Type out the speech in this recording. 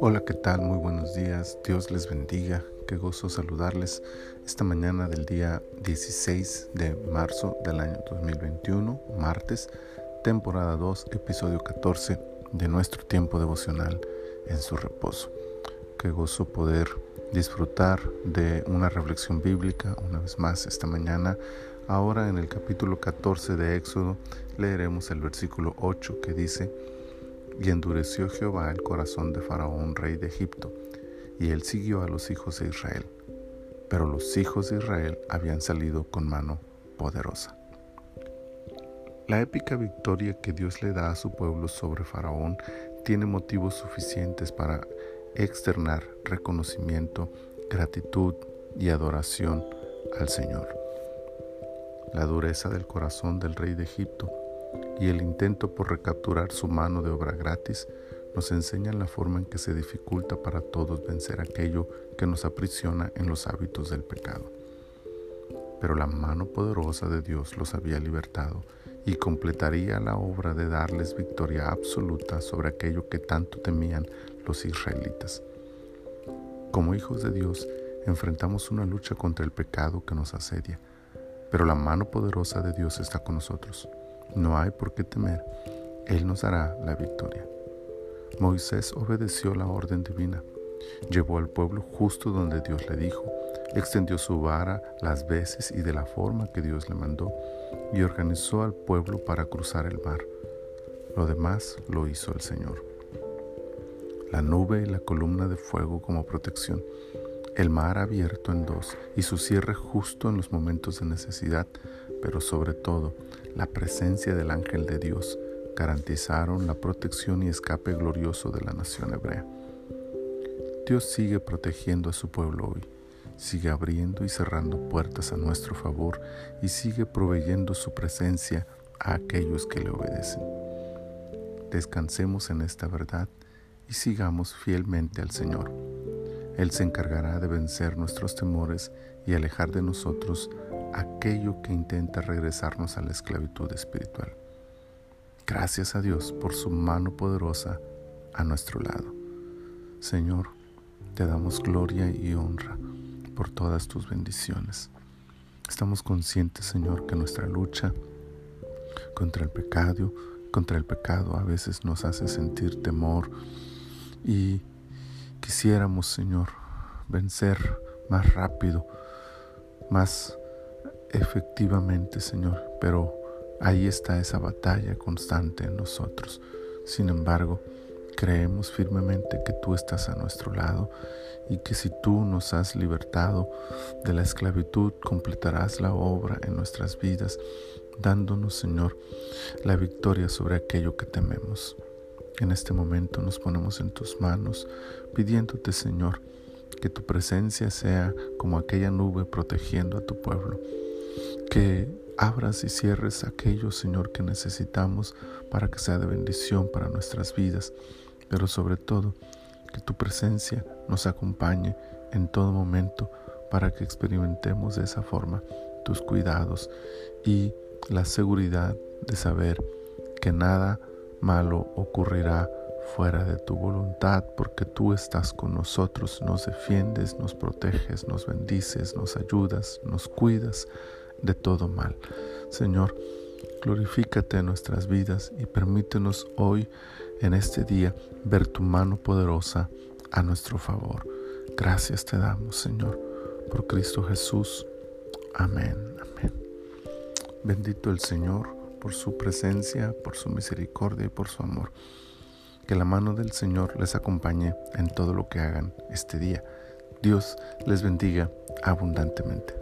Hola, ¿qué tal? Muy buenos días. Dios les bendiga. Qué gozo saludarles esta mañana del día 16 de marzo del año 2021, martes, temporada 2, episodio 14 de nuestro tiempo devocional en su reposo. Qué gozo poder disfrutar de una reflexión bíblica una vez más esta mañana. Ahora en el capítulo 14 de Éxodo leeremos el versículo 8 que dice, y endureció Jehová el corazón de Faraón, rey de Egipto, y él siguió a los hijos de Israel. Pero los hijos de Israel habían salido con mano poderosa. La épica victoria que Dios le da a su pueblo sobre Faraón tiene motivos suficientes para externar reconocimiento, gratitud y adoración al Señor. La dureza del corazón del rey de Egipto y el intento por recapturar su mano de obra gratis nos enseñan la forma en que se dificulta para todos vencer aquello que nos aprisiona en los hábitos del pecado. Pero la mano poderosa de Dios los había libertado y completaría la obra de darles victoria absoluta sobre aquello que tanto temían los israelitas. Como hijos de Dios, enfrentamos una lucha contra el pecado que nos asedia, pero la mano poderosa de Dios está con nosotros. No hay por qué temer, Él nos dará la victoria. Moisés obedeció la orden divina, llevó al pueblo justo donde Dios le dijo, extendió su vara las veces y de la forma que Dios le mandó, y organizó al pueblo para cruzar el mar. Lo demás lo hizo el Señor. La nube y la columna de fuego como protección, el mar abierto en dos y su cierre justo en los momentos de necesidad, pero sobre todo la presencia del ángel de Dios garantizaron la protección y escape glorioso de la nación hebrea. Dios sigue protegiendo a su pueblo hoy, sigue abriendo y cerrando puertas a nuestro favor y sigue proveyendo su presencia a aquellos que le obedecen. Descansemos en esta verdad y sigamos fielmente al Señor. Él se encargará de vencer nuestros temores y alejar de nosotros aquello que intenta regresarnos a la esclavitud espiritual. Gracias a Dios por su mano poderosa a nuestro lado. Señor, te damos gloria y honra por todas tus bendiciones. Estamos conscientes, Señor, que nuestra lucha contra el pecado, contra el pecado a veces nos hace sentir temor y quisiéramos, Señor, vencer más rápido, más efectivamente, Señor, pero ahí está esa batalla constante en nosotros. Sin embargo, creemos firmemente que tú estás a nuestro lado y que si tú nos has libertado de la esclavitud, completarás la obra en nuestras vidas, dándonos, Señor, la victoria sobre aquello que tememos. En este momento nos ponemos en tus manos, pidiéndote, Señor, que tu presencia sea como aquella nube protegiendo a tu pueblo. Que abras y cierres aquello, Señor, que necesitamos para que sea de bendición para nuestras vidas, pero sobre todo que tu presencia nos acompañe en todo momento para que experimentemos de esa forma tus cuidados y la seguridad de saber que nada malo ocurrirá fuera de tu voluntad, porque tú estás con nosotros, nos defiendes, nos proteges, nos bendices, nos ayudas, nos cuidas de todo mal. Señor, glorifícate en nuestras vidas y permítenos hoy, en este día, ver tu mano poderosa a nuestro favor. Gracias te damos, Señor, por Cristo Jesús. Amén, amén. Bendito el Señor por su presencia, por su misericordia y por su amor. Que la mano del Señor les acompañe en todo lo que hagan este día. Dios les bendiga abundantemente.